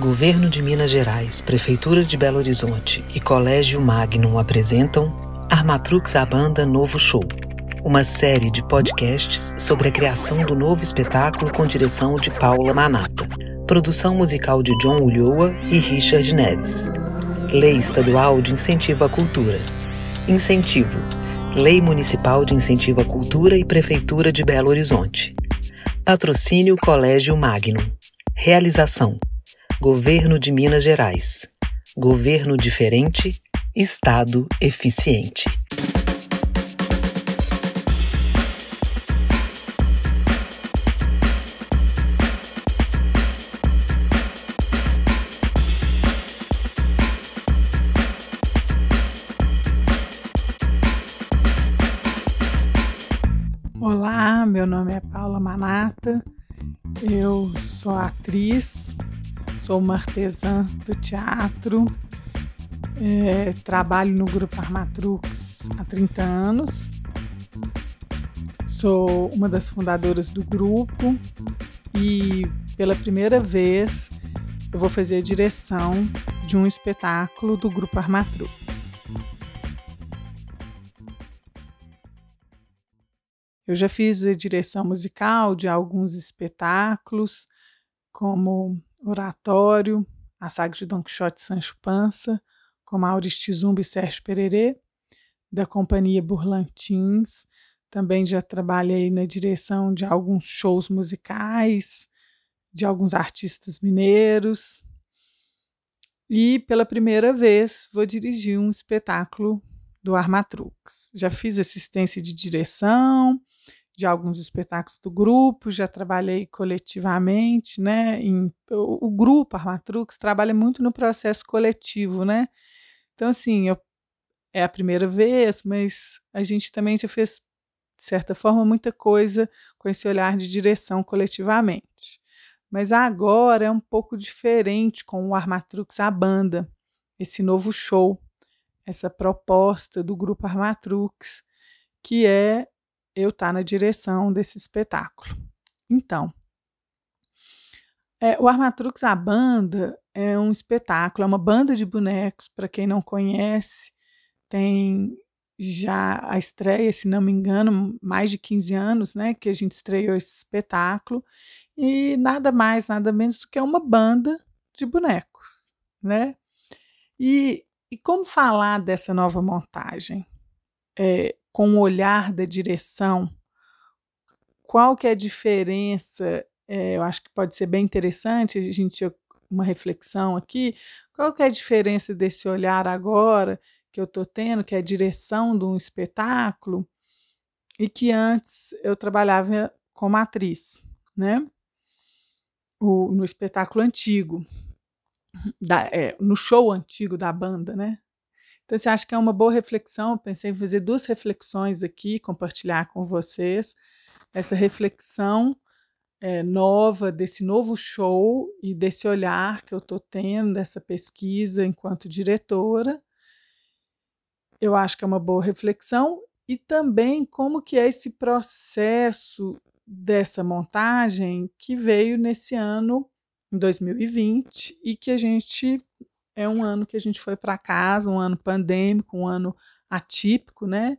Governo de Minas Gerais, Prefeitura de Belo Horizonte e Colégio Magnum apresentam Armatrux a Banda Novo Show, uma série de podcasts sobre a criação do novo espetáculo com direção de Paula Manata, produção musical de John Ulloa e Richard Neves. Lei Estadual de Incentivo à Cultura. Incentivo. Lei Municipal de Incentivo à Cultura e Prefeitura de Belo Horizonte. Patrocínio Colégio Magnum. Realização: Governo de Minas Gerais. Governo diferente, Estado eficiente. Olá, meu nome é Paula Manata, eu sou atriz, sou uma artesã do teatro, é, trabalho no Grupo Armatrux há 30 anos, sou uma das fundadoras do grupo e pela primeira vez eu vou fazer a direção de um espetáculo do Grupo Armatrux. Eu já fiz a direção musical de alguns espetáculos, como Oratório, A Saga de Don Quixote e Sancho Pança, com Maurício Zumbi e Sérgio Pererê, da Companhia Burlantins. Também já trabalhei na direção de alguns shows musicais, de alguns artistas mineiros. E pela primeira vez vou dirigir um espetáculo do Armatrux. Já fiz assistência de direção, de alguns espetáculos do grupo, já trabalhei coletivamente, né? Em, o, o, grupo Armatrux trabalha muito no processo coletivo, né? Então, assim, eu, é a primeira vez, mas a gente também já fez, de certa forma, muita coisa com esse olhar de direção coletivamente. Mas agora é um pouco diferente com o Armatrux a banda, esse novo show, essa proposta do grupo Armatrux, que é eu estar tá na direção desse espetáculo. Então, é, o Armatrux, a banda, é um espetáculo, é uma banda de bonecos, para quem não conhece, tem já a estreia, se não me engano, mais de 15 anos, né, que a gente estreou esse espetáculo, e nada mais, nada menos do que uma banda de bonecos, né? E, e como falar dessa nova montagem? É, com o olhar da direção, qual que é a diferença? É, eu acho que pode ser bem interessante a gente uma reflexão aqui. Qual que é a diferença desse olhar agora que eu estou tendo, que é a direção de um espetáculo, e que antes eu trabalhava como atriz, né? O, no espetáculo antigo, da, é, no show antigo da banda, né? Então, você acha que é uma boa reflexão? Pensei em fazer duas reflexões aqui, compartilhar com vocês essa reflexão é, nova, desse novo show e desse olhar que eu estou tendo, dessa pesquisa enquanto diretora. Eu acho que é uma boa reflexão e também como que é esse processo dessa montagem que veio nesse ano, em 2020, e que a gente é um ano que a gente foi para casa, um ano pandêmico, um ano atípico, né?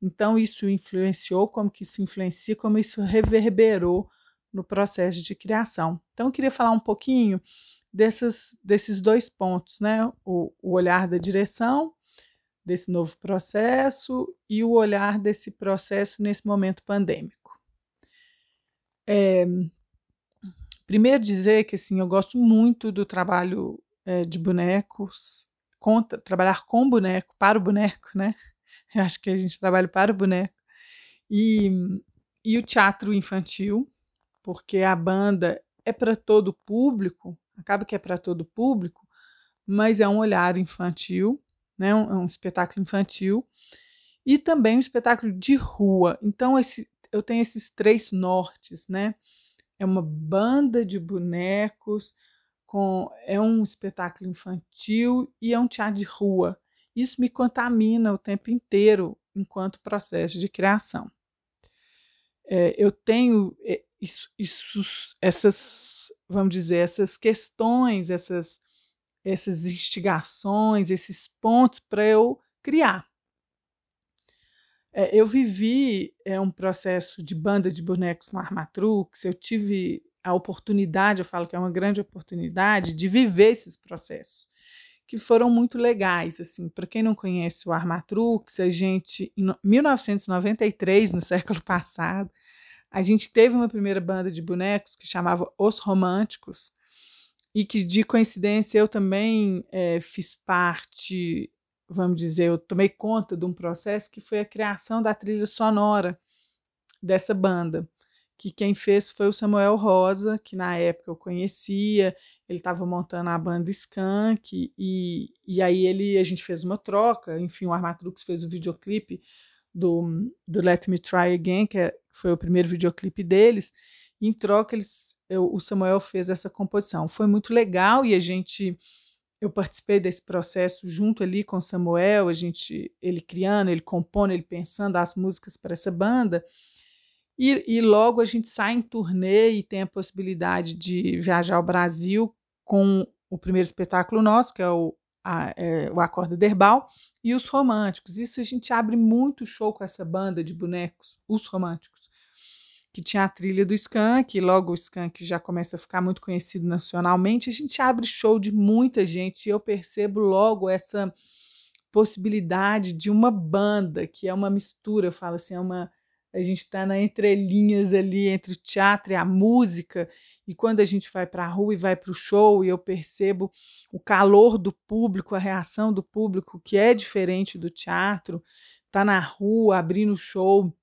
Então isso influenciou, como que isso influencia, como isso reverberou no processo de criação. Então eu queria falar um pouquinho desses, desses dois pontos, né? O, o olhar da direção desse novo processo e o olhar desse processo nesse momento pandêmico. É, primeiro dizer que assim eu gosto muito do trabalho é, de bonecos, conta, trabalhar com boneco, para o boneco, né? Eu acho que a gente trabalha para o boneco. E, e o teatro infantil, porque a banda é para todo público, acaba que é para todo público, mas é um olhar infantil, né? Um, é um espetáculo infantil e também um espetáculo de rua. Então esse, eu tenho esses três nortes, né? É uma banda de bonecos com é um espetáculo infantil e é um teatro de rua. Isso me contamina o tempo inteiro enquanto processo de criação. É, eu tenho isso, isso, essas, vamos dizer, essas questões, essas, essas instigações, esses pontos para eu criar. É, eu vivi é, um processo de banda de bonecos no Armatrux, eu tive a oportunidade, eu falo que é uma grande oportunidade, de viver esses processos, que foram muito legais. assim Para quem não conhece o Armatrux, a gente, em 1993, no século passado, a gente teve uma primeira banda de bonecos que chamava Os Românticos, e que, de coincidência, eu também é, fiz parte vamos dizer, eu tomei conta de um processo que foi a criação da trilha sonora dessa banda, que quem fez foi o Samuel Rosa, que na época eu conhecia, ele estava montando a banda Skank, e, e aí ele, a gente fez uma troca, enfim, o Armatrux fez o videoclipe do, do Let Me Try Again, que é, foi o primeiro videoclipe deles, em troca eles, eu, o Samuel fez essa composição. Foi muito legal e a gente eu participei desse processo junto ali com Samuel, a gente, ele criando, ele compondo, ele pensando as músicas para essa banda. E, e, logo a gente sai em turnê e tem a possibilidade de viajar ao Brasil com o primeiro espetáculo nosso, que é o, é, o Acorda Derbal, e os Românticos. Isso a gente abre muito show com essa banda de bonecos, os Românticos que tinha a trilha do Skank, e logo o Skank já começa a ficar muito conhecido nacionalmente, a gente abre show de muita gente e eu percebo logo essa possibilidade de uma banda, que é uma mistura, eu falo assim, é uma a gente está na entrelinhas ali entre o teatro e a música, e quando a gente vai para a rua e vai para o show, e eu percebo o calor do público, a reação do público, que é diferente do teatro, tá na rua abrindo show,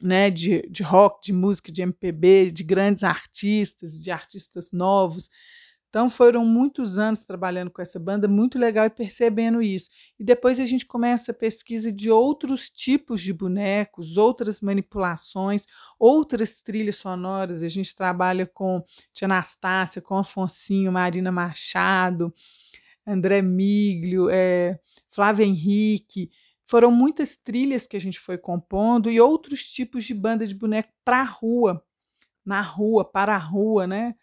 né, de, de rock, de música, de MPB, de grandes artistas, de artistas novos. Então foram muitos anos trabalhando com essa banda, muito legal e percebendo isso. E depois a gente começa a pesquisa de outros tipos de bonecos, outras manipulações, outras trilhas sonoras. A gente trabalha com Tia Anastácia, com Afonsinho, Marina Machado, André Miglio, é, Flávio Henrique. Foram muitas trilhas que a gente foi compondo e outros tipos de banda de boneco para a rua, na rua, para a rua, né?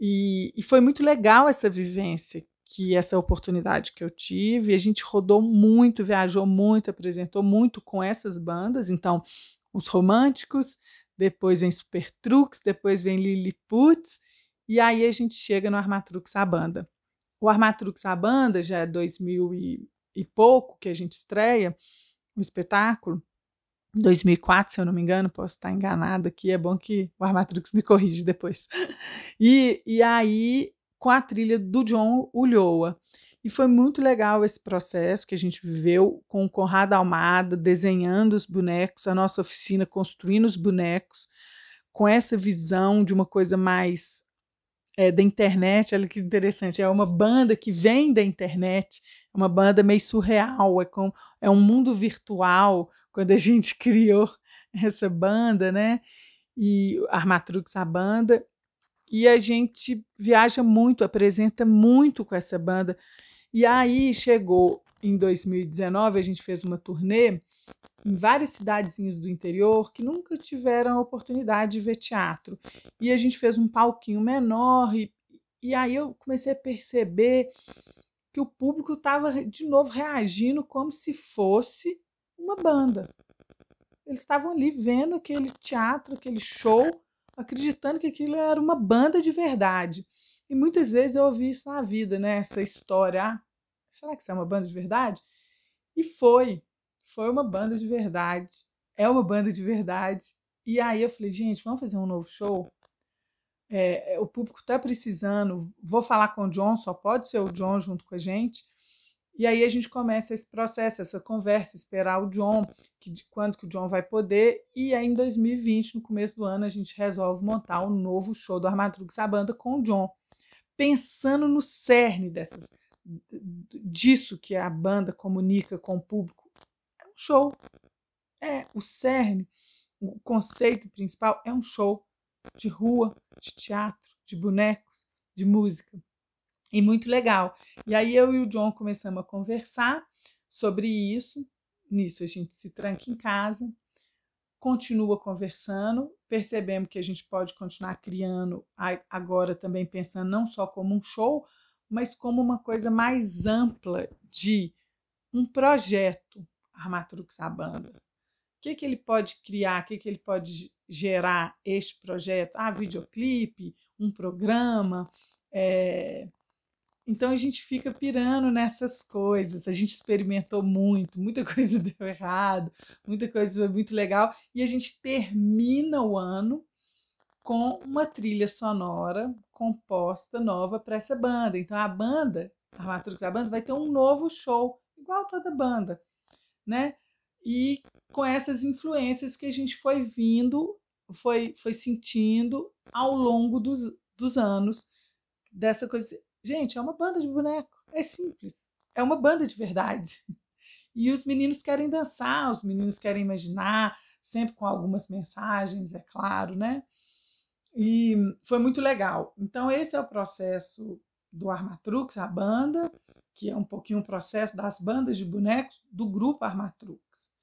E, e, foi muito legal essa vivência, que essa oportunidade que eu tive. A gente rodou muito, viajou muito, apresentou muito com essas bandas. Então, os românticos, depois vem Super Truques, depois vem Lilliput, e aí a gente chega no Armatrux a banda. O Armatrux a banda já é 2000 e e pouco que a gente estreia o espetáculo, 2004, se eu não me engano, posso estar enganada aqui, é bom que o Armatrix me corrige depois. E, e aí, com a trilha do John Ulloa. E foi muito legal esse processo que a gente viveu com o Conrado Almada desenhando os bonecos, a nossa oficina construindo os bonecos, com essa visão de uma coisa mais é, da internet. Olha que interessante, é uma banda que vem da internet, é uma banda meio surreal, é, com, é um mundo virtual quando a gente criou essa banda, né? E Armatrux, a banda, e a gente viaja muito, apresenta muito com essa banda. E aí chegou em 2019, a gente fez uma turnê em várias cidadezinhas do interior que nunca tiveram a oportunidade de ver teatro. E a gente fez um palquinho menor e, e aí eu comecei a perceber que o público estava de novo reagindo como se fosse uma banda. Eles estavam ali vendo aquele teatro, aquele show, acreditando que aquilo era uma banda de verdade. E muitas vezes eu ouvi isso na vida, né? Essa história. Ah, será que isso é uma banda de verdade? E foi. Foi uma banda de verdade. É uma banda de verdade. E aí eu falei, gente, vamos fazer um novo show? é, é, o público está precisando, vou falar com o John, só pode ser o John junto com a gente. E aí a gente começa esse processo, essa conversa, esperar o John, que, quando que o John vai poder. E aí em 2020, no começo do ano, a gente resolve montar um novo show do Armadrux a banda com o John, pensando no cerne dessas disso que a banda comunica com o público. É um show. É o cerne, o conceito principal é um show de rua, de teatro, de bonecos, de música. E muito legal. E aí eu e o John começamos a conversar sobre isso. Nisso a gente se tranca em casa, continua conversando, percebemos que a gente pode continuar criando agora também pensando não só como um show, mas como uma coisa mais ampla de um projeto Armatrux a banda. O que, que ele pode criar, o que, que ele pode gerar este projeto? Ah, videoclipe, um programa, é, então a gente fica pirando nessas coisas. A gente experimentou muito, muita coisa deu errado, muita coisa foi muito legal. E a gente termina o ano com uma trilha sonora composta nova para essa banda. Então a banda, a Matrix da banda, vai ter um novo show, igual toda banda, né? E com essas influências que a gente foi vindo, foi, foi sentindo ao longo dos, dos anos, dessa coisa Gente, é uma banda de boneco. É simples. É uma banda de verdade. E os meninos querem dançar, os meninos querem imaginar, sempre com algumas mensagens, é claro, né? E foi muito legal. Então, esse é o processo do Armatrux, a banda, que é um pouquinho o processo das bandas de bonecos do grupo Armatrux.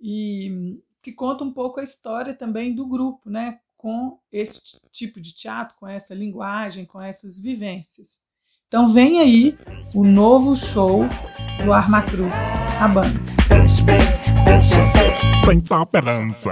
E que conta um pouco a história também do grupo, né? Com esse tipo de teatro, com essa linguagem, com essas vivências. Então vem aí o novo show do Armatrux, a banda. Sem esperança.